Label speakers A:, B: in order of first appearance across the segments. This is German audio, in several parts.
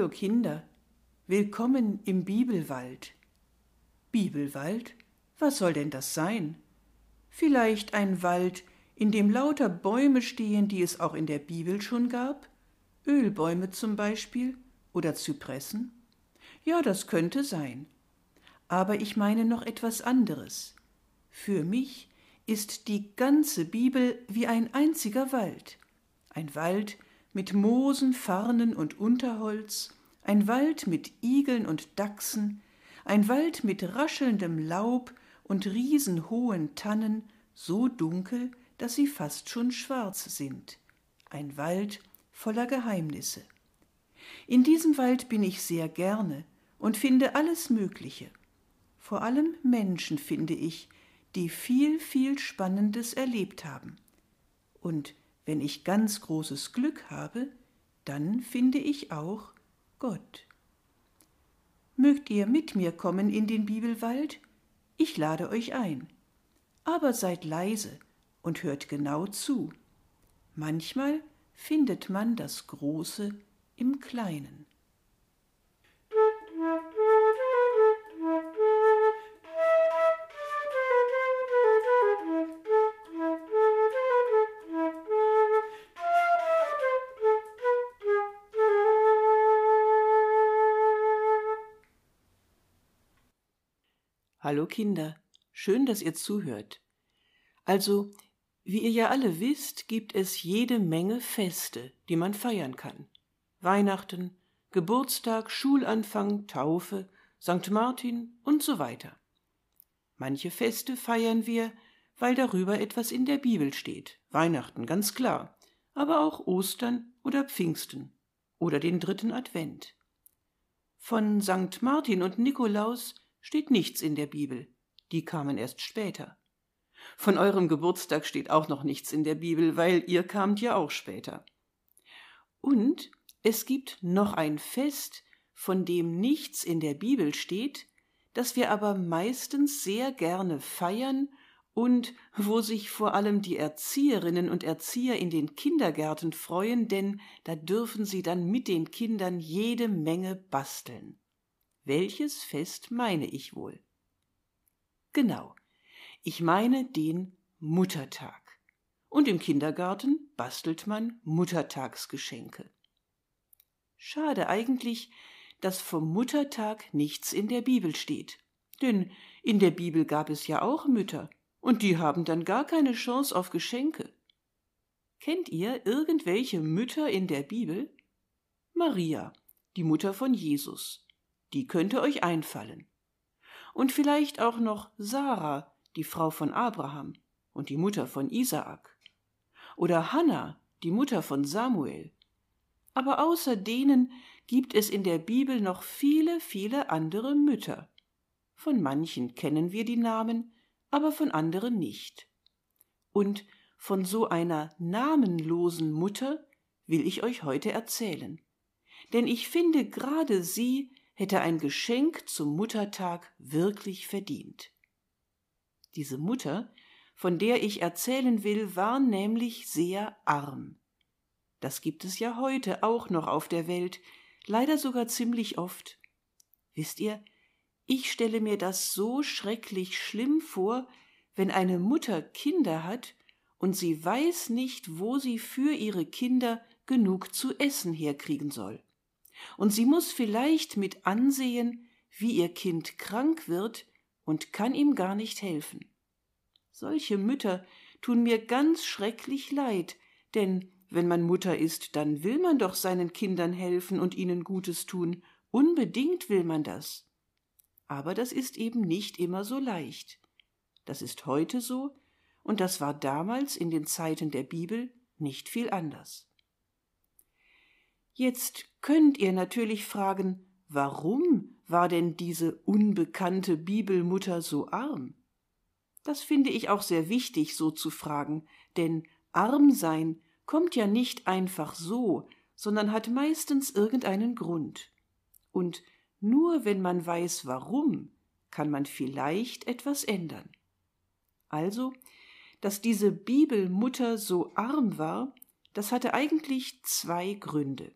A: Hallo Kinder, willkommen im Bibelwald. Bibelwald? Was soll denn das sein? Vielleicht ein Wald, in dem lauter Bäume stehen, die es auch in der Bibel schon gab? Ölbäume zum Beispiel oder Zypressen? Ja, das könnte sein. Aber ich meine noch etwas anderes. Für mich ist die ganze Bibel wie ein einziger Wald. Ein Wald mit Moosen, Farnen und Unterholz, ein Wald mit Igeln und Dachsen, ein Wald mit raschelndem Laub und riesenhohen Tannen, so dunkel, dass sie fast schon schwarz sind. Ein Wald voller Geheimnisse. In diesem Wald bin ich sehr gerne und finde alles Mögliche. Vor allem Menschen finde ich, die viel, viel Spannendes erlebt haben. Und wenn ich ganz großes Glück habe, dann finde ich auch Gott. Mögt ihr mit mir kommen in den Bibelwald? Ich lade euch ein. Aber seid leise und hört genau zu. Manchmal findet man das Große im Kleinen. Hallo Kinder, schön, dass ihr zuhört. Also, wie ihr ja alle wisst, gibt es jede Menge Feste, die man feiern kann. Weihnachten, Geburtstag, Schulanfang, Taufe, St. Martin und so weiter. Manche Feste feiern wir, weil darüber etwas in der Bibel steht. Weihnachten ganz klar, aber auch Ostern oder Pfingsten oder den dritten Advent. Von St. Martin und Nikolaus steht nichts in der Bibel, die kamen erst später. Von eurem Geburtstag steht auch noch nichts in der Bibel, weil ihr kamt ja auch später. Und es gibt noch ein Fest, von dem nichts in der Bibel steht, das wir aber meistens sehr gerne feiern und wo sich vor allem die Erzieherinnen und Erzieher in den Kindergärten freuen, denn da dürfen sie dann mit den Kindern jede Menge basteln. Welches Fest meine ich wohl? Genau, ich meine den Muttertag. Und im Kindergarten bastelt man Muttertagsgeschenke. Schade eigentlich, dass vom Muttertag nichts in der Bibel steht. Denn in der Bibel gab es ja auch Mütter, und die haben dann gar keine Chance auf Geschenke. Kennt ihr irgendwelche Mütter in der Bibel? Maria, die Mutter von Jesus, die könnte euch einfallen. Und vielleicht auch noch Sarah, die Frau von Abraham und die Mutter von Isaak. Oder Hannah, die Mutter von Samuel. Aber außer denen gibt es in der Bibel noch viele, viele andere Mütter. Von manchen kennen wir die Namen, aber von anderen nicht. Und von so einer namenlosen Mutter will ich euch heute erzählen. Denn ich finde gerade sie hätte ein Geschenk zum Muttertag wirklich verdient. Diese Mutter, von der ich erzählen will, war nämlich sehr arm. Das gibt es ja heute auch noch auf der Welt, leider sogar ziemlich oft. Wisst ihr, ich stelle mir das so schrecklich schlimm vor, wenn eine Mutter Kinder hat und sie weiß nicht, wo sie für ihre Kinder genug zu essen herkriegen soll und sie muss vielleicht mit ansehen, wie ihr Kind krank wird und kann ihm gar nicht helfen. Solche Mütter tun mir ganz schrecklich leid, denn wenn man Mutter ist, dann will man doch seinen Kindern helfen und ihnen Gutes tun, unbedingt will man das. Aber das ist eben nicht immer so leicht. Das ist heute so, und das war damals in den Zeiten der Bibel nicht viel anders. Jetzt könnt ihr natürlich fragen, warum war denn diese unbekannte Bibelmutter so arm? Das finde ich auch sehr wichtig, so zu fragen, denn arm sein kommt ja nicht einfach so, sondern hat meistens irgendeinen Grund. Und nur wenn man weiß, warum, kann man vielleicht etwas ändern. Also, dass diese Bibelmutter so arm war, das hatte eigentlich zwei Gründe.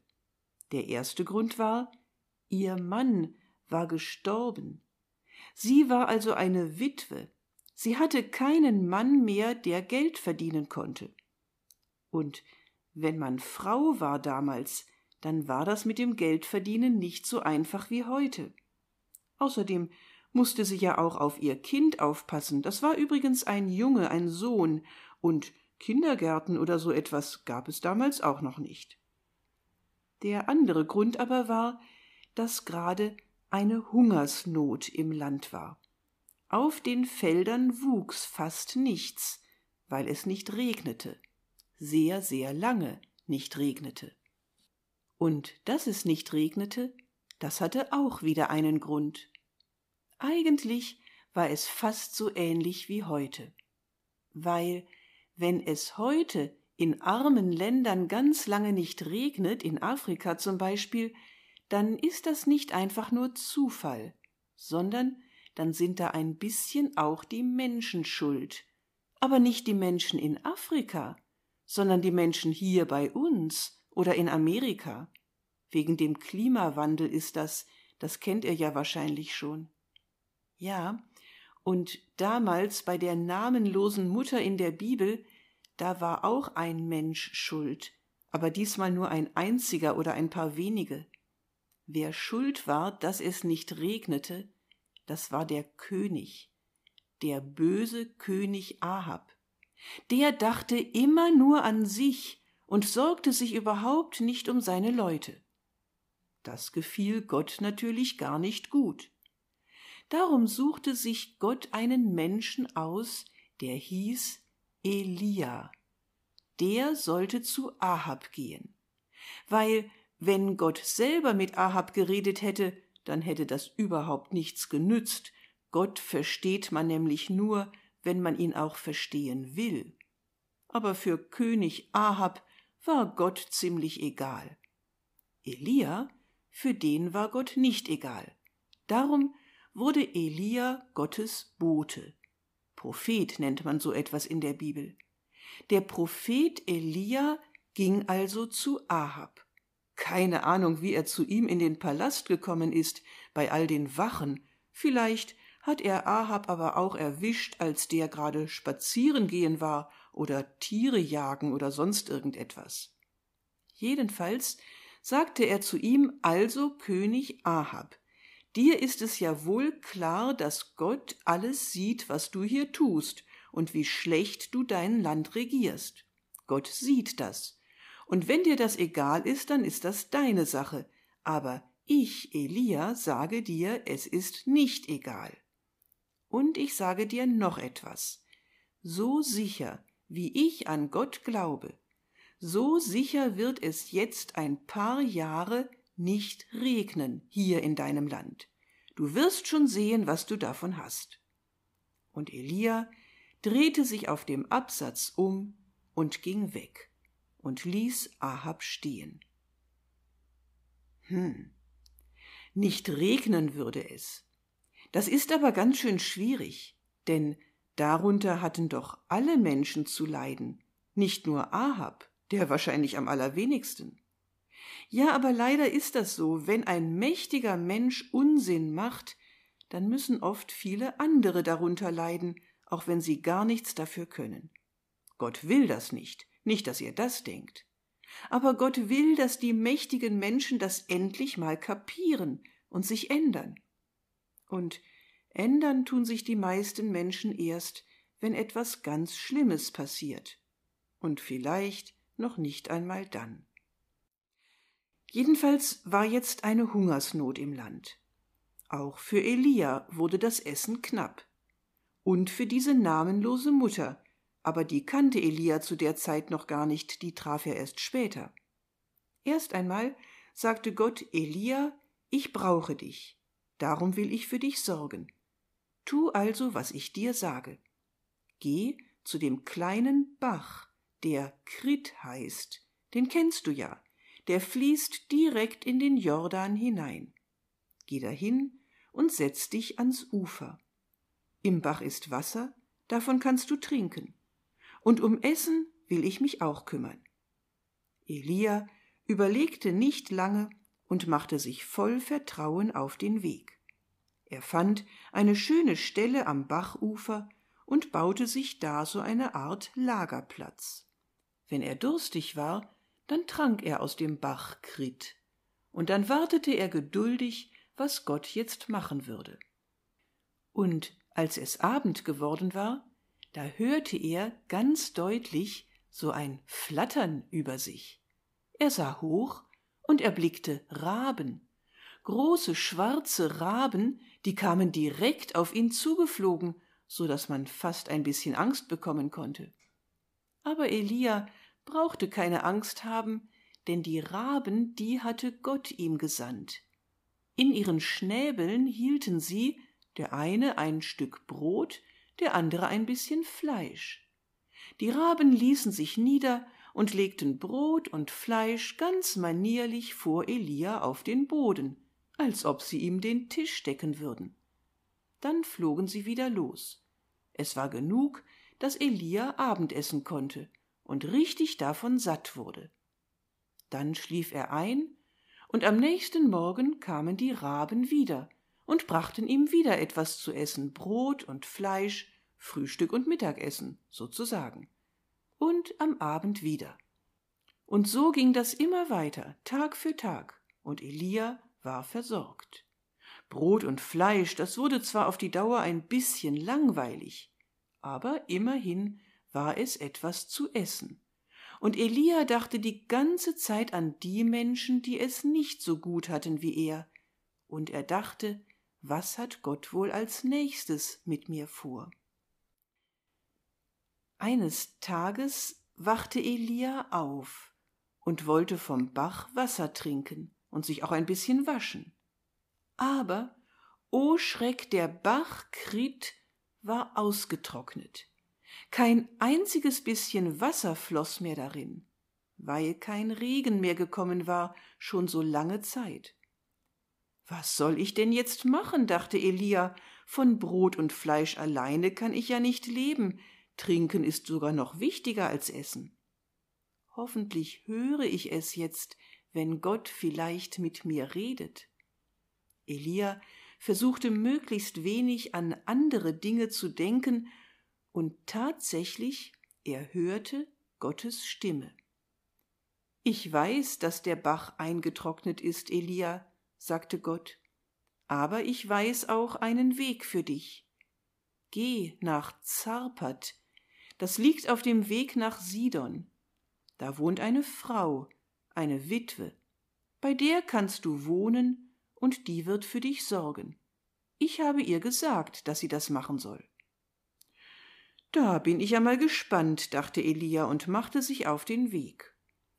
A: Der erste Grund war, ihr Mann war gestorben. Sie war also eine Witwe. Sie hatte keinen Mann mehr, der Geld verdienen konnte. Und wenn man Frau war damals, dann war das mit dem Geldverdienen nicht so einfach wie heute. Außerdem musste sie ja auch auf ihr Kind aufpassen. Das war übrigens ein Junge, ein Sohn, und Kindergärten oder so etwas gab es damals auch noch nicht. Der andere Grund aber war, dass gerade eine Hungersnot im Land war. Auf den Feldern wuchs fast nichts, weil es nicht regnete, sehr, sehr lange nicht regnete. Und dass es nicht regnete, das hatte auch wieder einen Grund. Eigentlich war es fast so ähnlich wie heute, weil wenn es heute in armen Ländern ganz lange nicht regnet, in Afrika zum Beispiel, dann ist das nicht einfach nur Zufall, sondern dann sind da ein bisschen auch die Menschen schuld. Aber nicht die Menschen in Afrika, sondern die Menschen hier bei uns oder in Amerika. Wegen dem Klimawandel ist das, das kennt ihr ja wahrscheinlich schon. Ja, und damals bei der namenlosen Mutter in der Bibel, da war auch ein Mensch schuld, aber diesmal nur ein einziger oder ein paar wenige. Wer schuld war, dass es nicht regnete, das war der König, der böse König Ahab. Der dachte immer nur an sich und sorgte sich überhaupt nicht um seine Leute. Das gefiel Gott natürlich gar nicht gut. Darum suchte sich Gott einen Menschen aus, der hieß Elia. Der sollte zu Ahab gehen. Weil, wenn Gott selber mit Ahab geredet hätte, dann hätte das überhaupt nichts genützt. Gott versteht man nämlich nur, wenn man ihn auch verstehen will. Aber für König Ahab war Gott ziemlich egal. Elia, für den war Gott nicht egal. Darum wurde Elia Gottes Bote. Prophet nennt man so etwas in der Bibel. Der Prophet Elia ging also zu Ahab. Keine Ahnung, wie er zu ihm in den Palast gekommen ist, bei all den Wachen. Vielleicht hat er Ahab aber auch erwischt, als der gerade spazieren gehen war oder Tiere jagen oder sonst irgendetwas. Jedenfalls sagte er zu ihm also König Ahab, Dir ist es ja wohl klar, dass Gott alles sieht, was du hier tust und wie schlecht du dein Land regierst. Gott sieht das. Und wenn dir das egal ist, dann ist das deine Sache. Aber ich, Elia, sage dir, es ist nicht egal. Und ich sage dir noch etwas. So sicher, wie ich an Gott glaube, so sicher wird es jetzt ein paar Jahre nicht regnen hier in deinem Land. Du wirst schon sehen, was du davon hast. Und Elia drehte sich auf dem Absatz um und ging weg und ließ Ahab stehen. Hm, nicht regnen würde es. Das ist aber ganz schön schwierig, denn darunter hatten doch alle Menschen zu leiden, nicht nur Ahab, der wahrscheinlich am allerwenigsten. Ja, aber leider ist das so, wenn ein mächtiger Mensch Unsinn macht, dann müssen oft viele andere darunter leiden, auch wenn sie gar nichts dafür können. Gott will das nicht, nicht, dass ihr das denkt. Aber Gott will, dass die mächtigen Menschen das endlich mal kapieren und sich ändern. Und ändern tun sich die meisten Menschen erst, wenn etwas ganz Schlimmes passiert. Und vielleicht noch nicht einmal dann. Jedenfalls war jetzt eine Hungersnot im Land. Auch für Elia wurde das Essen knapp. Und für diese namenlose Mutter, aber die kannte Elia zu der Zeit noch gar nicht, die traf er erst später. Erst einmal sagte Gott Elia, ich brauche dich, darum will ich für dich sorgen. Tu also, was ich dir sage. Geh zu dem kleinen Bach, der Krit heißt, den kennst du ja, der fließt direkt in den Jordan hinein. Geh dahin und setz dich ans Ufer. Im Bach ist Wasser, davon kannst du trinken. Und um Essen will ich mich auch kümmern. Elia überlegte nicht lange und machte sich voll Vertrauen auf den Weg. Er fand eine schöne Stelle am Bachufer und baute sich da so eine Art Lagerplatz. Wenn er durstig war, dann trank er aus dem Bach Krit, und dann wartete er geduldig, was Gott jetzt machen würde. Und als es Abend geworden war, da hörte er ganz deutlich so ein Flattern über sich. Er sah hoch und erblickte Raben, große schwarze Raben, die kamen direkt auf ihn zugeflogen, so dass man fast ein bisschen Angst bekommen konnte. Aber Elia brauchte keine Angst haben, denn die Raben, die hatte Gott ihm gesandt. In ihren Schnäbeln hielten sie, der eine ein Stück Brot, der andere ein bisschen Fleisch. Die Raben ließen sich nieder und legten Brot und Fleisch ganz manierlich vor Elia auf den Boden, als ob sie ihm den Tisch decken würden. Dann flogen sie wieder los. Es war genug, dass Elia Abendessen konnte und richtig davon satt wurde. Dann schlief er ein, und am nächsten Morgen kamen die Raben wieder und brachten ihm wieder etwas zu essen, Brot und Fleisch, Frühstück und Mittagessen sozusagen und am Abend wieder. Und so ging das immer weiter, Tag für Tag, und Elia war versorgt. Brot und Fleisch, das wurde zwar auf die Dauer ein bisschen langweilig, aber immerhin war es etwas zu essen. Und Elia dachte die ganze Zeit an die Menschen, die es nicht so gut hatten wie er, und er dachte, was hat Gott wohl als nächstes mit mir vor? Eines Tages wachte Elia auf und wollte vom Bach Wasser trinken und sich auch ein bisschen waschen. Aber, o Schreck, der Bach Krit war ausgetrocknet. Kein einziges bisschen Wasser floß mehr darin, weil kein Regen mehr gekommen war, schon so lange Zeit. Was soll ich denn jetzt machen? dachte Elia. Von Brot und Fleisch alleine kann ich ja nicht leben. Trinken ist sogar noch wichtiger als Essen. Hoffentlich höre ich es jetzt, wenn Gott vielleicht mit mir redet. Elia versuchte möglichst wenig an andere Dinge zu denken, und tatsächlich er hörte Gottes Stimme. Ich weiß, dass der Bach eingetrocknet ist, Elia, sagte Gott, aber ich weiß auch einen Weg für dich. Geh nach Zarpat, das liegt auf dem Weg nach Sidon. Da wohnt eine Frau, eine Witwe. Bei der kannst du wohnen, und die wird für dich sorgen. Ich habe ihr gesagt, dass sie das machen soll. Da bin ich einmal gespannt, dachte Elia und machte sich auf den Weg.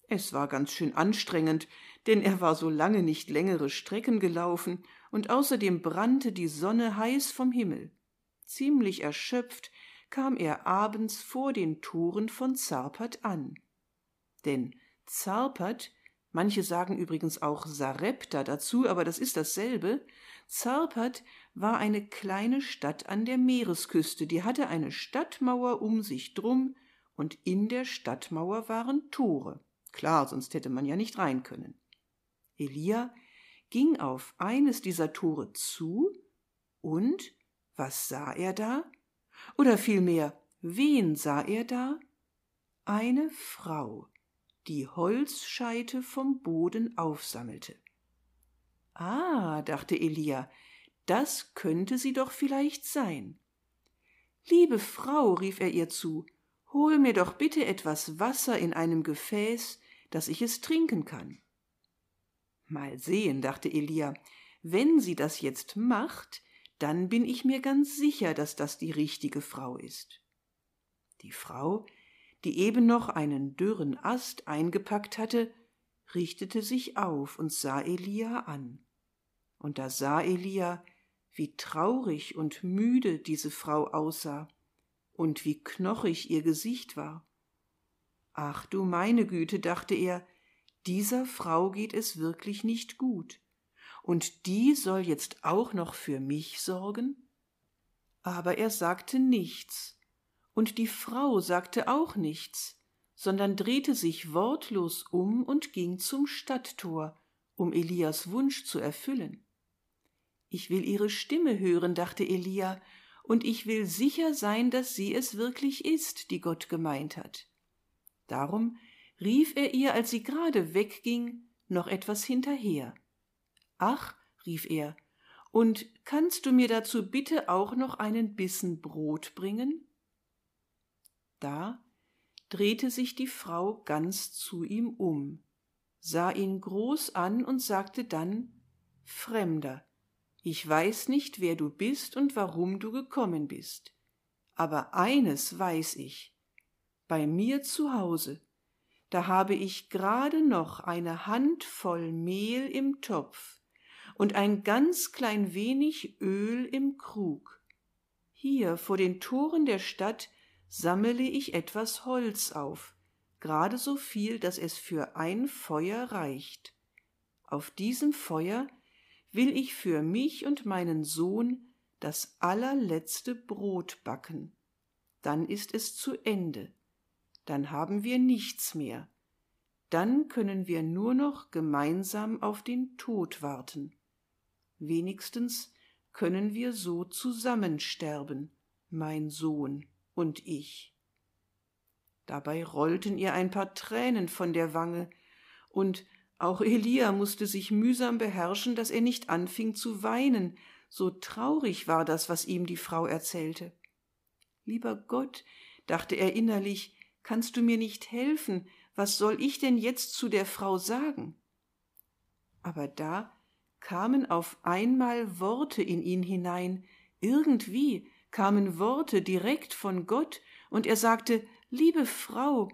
A: Es war ganz schön anstrengend, denn er war so lange nicht längere Strecken gelaufen, und außerdem brannte die Sonne heiß vom Himmel. Ziemlich erschöpft kam er abends vor den Toren von Zarpat an. Denn Zarpat, manche sagen übrigens auch Sarepta dazu, aber das ist dasselbe, Zarpat war eine kleine Stadt an der Meeresküste, die hatte eine Stadtmauer um sich drum, und in der Stadtmauer waren Tore. Klar, sonst hätte man ja nicht rein können. Elia ging auf eines dieser Tore zu, und was sah er da? Oder vielmehr, wen sah er da? Eine Frau, die Holzscheite vom Boden aufsammelte. Ah, dachte Elia, das könnte sie doch vielleicht sein. Liebe Frau, rief er ihr zu, hol mir doch bitte etwas Wasser in einem Gefäß, dass ich es trinken kann. Mal sehen, dachte Elia, wenn sie das jetzt macht, dann bin ich mir ganz sicher, dass das die richtige Frau ist. Die Frau, die eben noch einen dürren Ast eingepackt hatte, richtete sich auf und sah Elia an. Und da sah Elia, wie traurig und müde diese Frau aussah und wie knochig ihr Gesicht war. Ach du meine Güte, dachte er, dieser Frau geht es wirklich nicht gut und die soll jetzt auch noch für mich sorgen? Aber er sagte nichts, und die Frau sagte auch nichts, sondern drehte sich wortlos um und ging zum Stadttor um Elias Wunsch zu erfüllen. Ich will ihre Stimme hören, dachte Elia, und ich will sicher sein, dass sie es wirklich ist, die Gott gemeint hat. Darum rief er ihr, als sie gerade wegging, noch etwas hinterher. Ach, rief er, und kannst du mir dazu bitte auch noch einen Bissen Brot bringen? Da drehte sich die Frau ganz zu ihm um, sah ihn groß an und sagte dann Fremder, ich weiß nicht, wer du bist und warum du gekommen bist. Aber eines weiß ich. Bei mir zu Hause, da habe ich gerade noch eine Handvoll Mehl im Topf und ein ganz klein wenig Öl im Krug. Hier vor den Toren der Stadt sammele ich etwas Holz auf, gerade so viel, dass es für ein Feuer reicht. Auf diesem Feuer will ich für mich und meinen Sohn das allerletzte Brot backen. Dann ist es zu Ende. Dann haben wir nichts mehr. Dann können wir nur noch gemeinsam auf den Tod warten. Wenigstens können wir so zusammen sterben, mein Sohn und ich. Dabei rollten ihr ein paar Tränen von der Wange, und auch Elia musste sich mühsam beherrschen, dass er nicht anfing zu weinen, so traurig war das, was ihm die Frau erzählte. Lieber Gott, dachte er innerlich, kannst du mir nicht helfen, was soll ich denn jetzt zu der Frau sagen? Aber da kamen auf einmal Worte in ihn hinein, irgendwie kamen Worte direkt von Gott, und er sagte, Liebe Frau,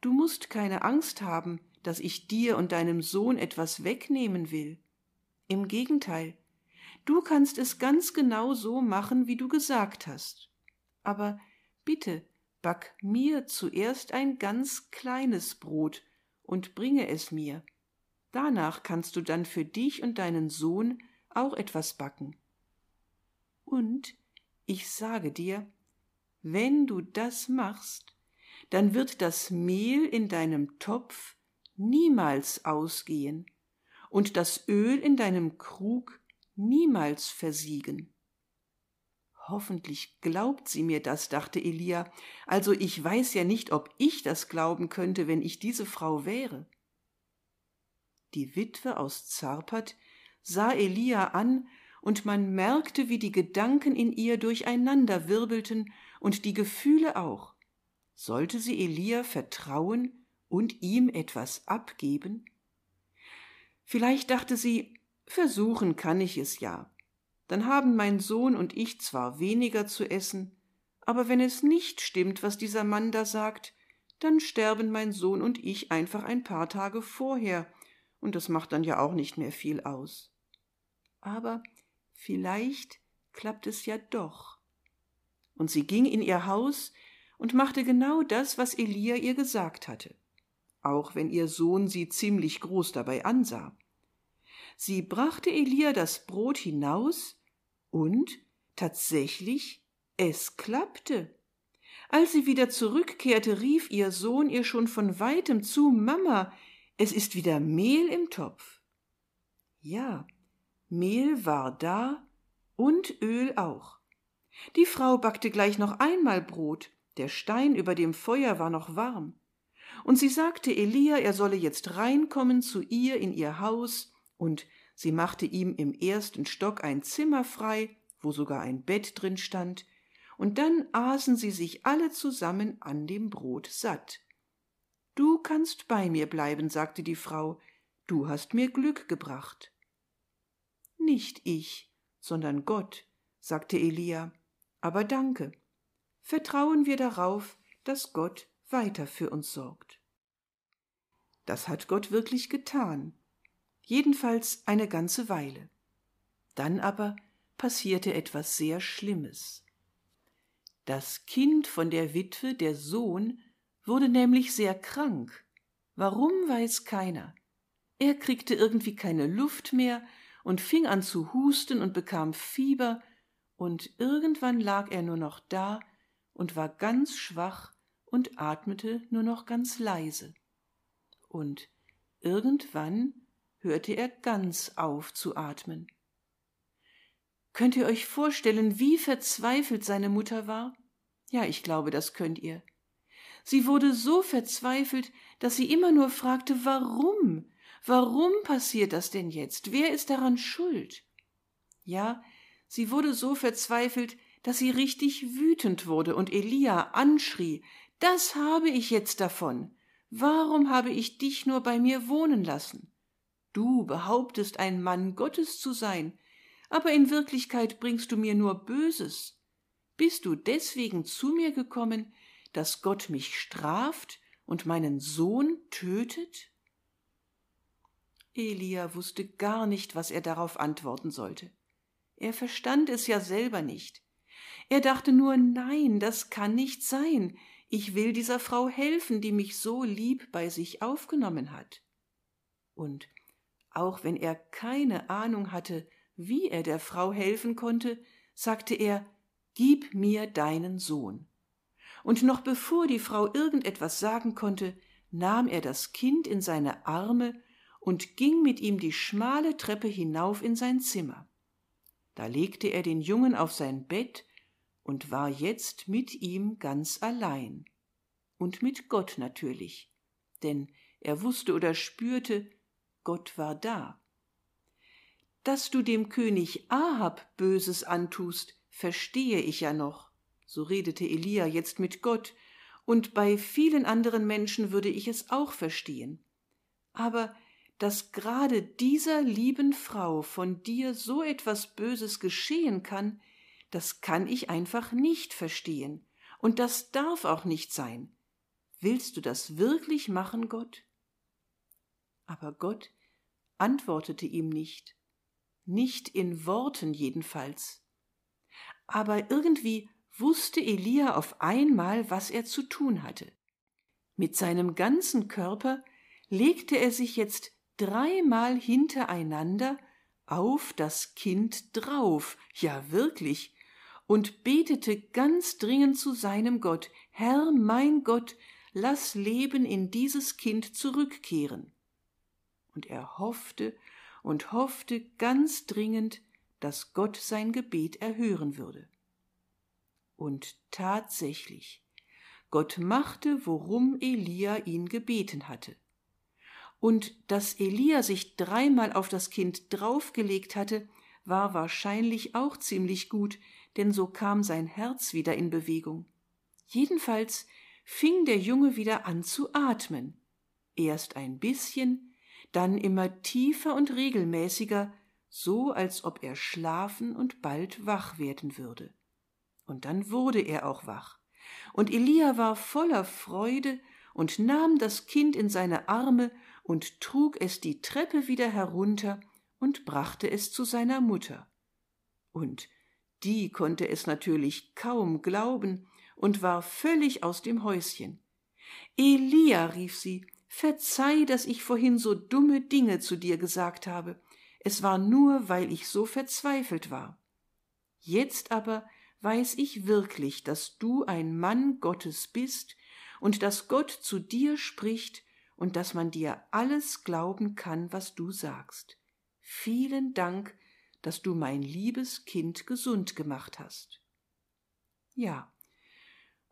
A: du musst keine Angst haben, dass ich dir und deinem Sohn etwas wegnehmen will. Im Gegenteil, du kannst es ganz genau so machen, wie du gesagt hast. Aber bitte, back mir zuerst ein ganz kleines Brot und bringe es mir. Danach kannst du dann für dich und deinen Sohn auch etwas backen. Und ich sage dir, wenn du das machst, dann wird das Mehl in deinem Topf niemals ausgehen und das Öl in deinem Krug niemals versiegen. Hoffentlich glaubt sie mir das, dachte Elia, also ich weiß ja nicht, ob ich das glauben könnte, wenn ich diese Frau wäre. Die Witwe aus Zarpat sah Elia an, und man merkte, wie die Gedanken in ihr durcheinander wirbelten und die Gefühle auch. Sollte sie Elia vertrauen und ihm etwas abgeben? Vielleicht dachte sie, versuchen kann ich es ja. Dann haben mein Sohn und ich zwar weniger zu essen, aber wenn es nicht stimmt, was dieser Mann da sagt, dann sterben mein Sohn und ich einfach ein paar Tage vorher, und das macht dann ja auch nicht mehr viel aus. Aber vielleicht klappt es ja doch. Und sie ging in ihr Haus und machte genau das, was Elia ihr gesagt hatte auch wenn ihr Sohn sie ziemlich groß dabei ansah. Sie brachte Elia das Brot hinaus und tatsächlich es klappte. Als sie wieder zurückkehrte, rief ihr Sohn ihr schon von weitem zu Mama, es ist wieder Mehl im Topf. Ja, Mehl war da und Öl auch. Die Frau backte gleich noch einmal Brot, der Stein über dem Feuer war noch warm. Und sie sagte Elia, er solle jetzt reinkommen zu ihr in ihr Haus, und sie machte ihm im ersten Stock ein Zimmer frei, wo sogar ein Bett drin stand, und dann aßen sie sich alle zusammen an dem Brot satt. Du kannst bei mir bleiben, sagte die Frau, du hast mir Glück gebracht. Nicht ich, sondern Gott, sagte Elia, aber danke. Vertrauen wir darauf, dass Gott weiter für uns sorgt. Das hat Gott wirklich getan, jedenfalls eine ganze Weile. Dann aber passierte etwas sehr Schlimmes. Das Kind von der Witwe, der Sohn, wurde nämlich sehr krank. Warum weiß keiner. Er kriegte irgendwie keine Luft mehr und fing an zu husten und bekam Fieber, und irgendwann lag er nur noch da und war ganz schwach und atmete nur noch ganz leise. Und irgendwann hörte er ganz auf zu atmen. Könnt ihr euch vorstellen, wie verzweifelt seine Mutter war? Ja, ich glaube, das könnt ihr. Sie wurde so verzweifelt, dass sie immer nur fragte, warum? Warum passiert das denn jetzt? Wer ist daran schuld? Ja, sie wurde so verzweifelt, dass sie richtig wütend wurde und Elia anschrie, das habe ich jetzt davon. Warum habe ich dich nur bei mir wohnen lassen? Du behauptest, ein Mann Gottes zu sein, aber in Wirklichkeit bringst du mir nur Böses. Bist du deswegen zu mir gekommen, dass Gott mich straft und meinen Sohn tötet? Elia wusste gar nicht, was er darauf antworten sollte. Er verstand es ja selber nicht. Er dachte nur, nein, das kann nicht sein. Ich will dieser Frau helfen, die mich so lieb bei sich aufgenommen hat. Und auch wenn er keine Ahnung hatte, wie er der Frau helfen konnte, sagte er Gib mir deinen Sohn. Und noch bevor die Frau irgendetwas sagen konnte, nahm er das Kind in seine Arme und ging mit ihm die schmale Treppe hinauf in sein Zimmer. Da legte er den Jungen auf sein Bett und war jetzt mit ihm ganz allein. Und mit Gott natürlich, denn er wusste oder spürte, Gott war da dass du dem König Ahab Böses antust, verstehe ich ja noch. So redete Elia jetzt mit Gott, und bei vielen anderen Menschen würde ich es auch verstehen. Aber dass gerade dieser lieben Frau von dir so etwas Böses geschehen kann, das kann ich einfach nicht verstehen, und das darf auch nicht sein. Willst du das wirklich machen, Gott? Aber Gott antwortete ihm nicht nicht in Worten jedenfalls. Aber irgendwie wusste Elia auf einmal, was er zu tun hatte. Mit seinem ganzen Körper legte er sich jetzt dreimal hintereinander auf das Kind drauf, ja wirklich, und betete ganz dringend zu seinem Gott, Herr mein Gott, lass Leben in dieses Kind zurückkehren. Und er hoffte und hoffte ganz dringend, dass Gott sein Gebet erhören würde. Und tatsächlich, Gott machte, worum Elia ihn gebeten hatte. Und dass Elia sich dreimal auf das Kind draufgelegt hatte, war wahrscheinlich auch ziemlich gut, denn so kam sein Herz wieder in Bewegung. Jedenfalls fing der Junge wieder an zu atmen. Erst ein bisschen, dann immer tiefer und regelmäßiger, so als ob er schlafen und bald wach werden würde. Und dann wurde er auch wach. Und Elia war voller Freude und nahm das Kind in seine Arme und trug es die Treppe wieder herunter und brachte es zu seiner Mutter. Und die konnte es natürlich kaum glauben und war völlig aus dem Häuschen. Elia, rief sie, Verzeih, dass ich vorhin so dumme Dinge zu dir gesagt habe. Es war nur, weil ich so verzweifelt war. Jetzt aber weiß ich wirklich, dass du ein Mann Gottes bist und dass Gott zu dir spricht und dass man dir alles glauben kann, was du sagst. Vielen Dank, dass du mein liebes Kind gesund gemacht hast. Ja,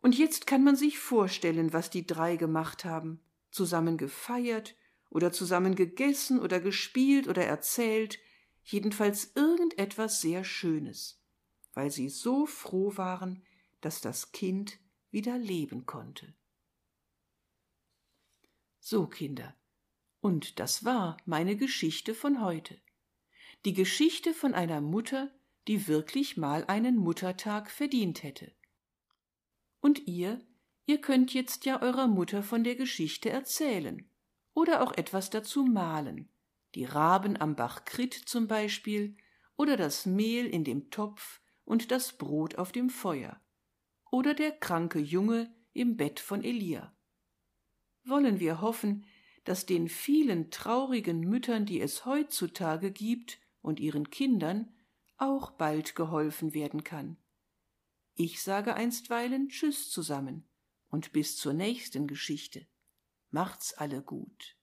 A: und jetzt kann man sich vorstellen, was die drei gemacht haben zusammen gefeiert oder zusammen gegessen oder gespielt oder erzählt, jedenfalls irgendetwas sehr Schönes, weil sie so froh waren, dass das Kind wieder leben konnte. So, Kinder, und das war meine Geschichte von heute. Die Geschichte von einer Mutter, die wirklich mal einen Muttertag verdient hätte. Und ihr Ihr könnt jetzt ja eurer Mutter von der Geschichte erzählen oder auch etwas dazu malen. Die Raben am Bach Krit zum Beispiel oder das Mehl in dem Topf und das Brot auf dem Feuer oder der kranke Junge im Bett von Elia. Wollen wir hoffen, dass den vielen traurigen Müttern, die es heutzutage gibt, und ihren Kindern auch bald geholfen werden kann. Ich sage einstweilen Tschüss zusammen und bis zur nächsten Geschichte. Macht's alle gut.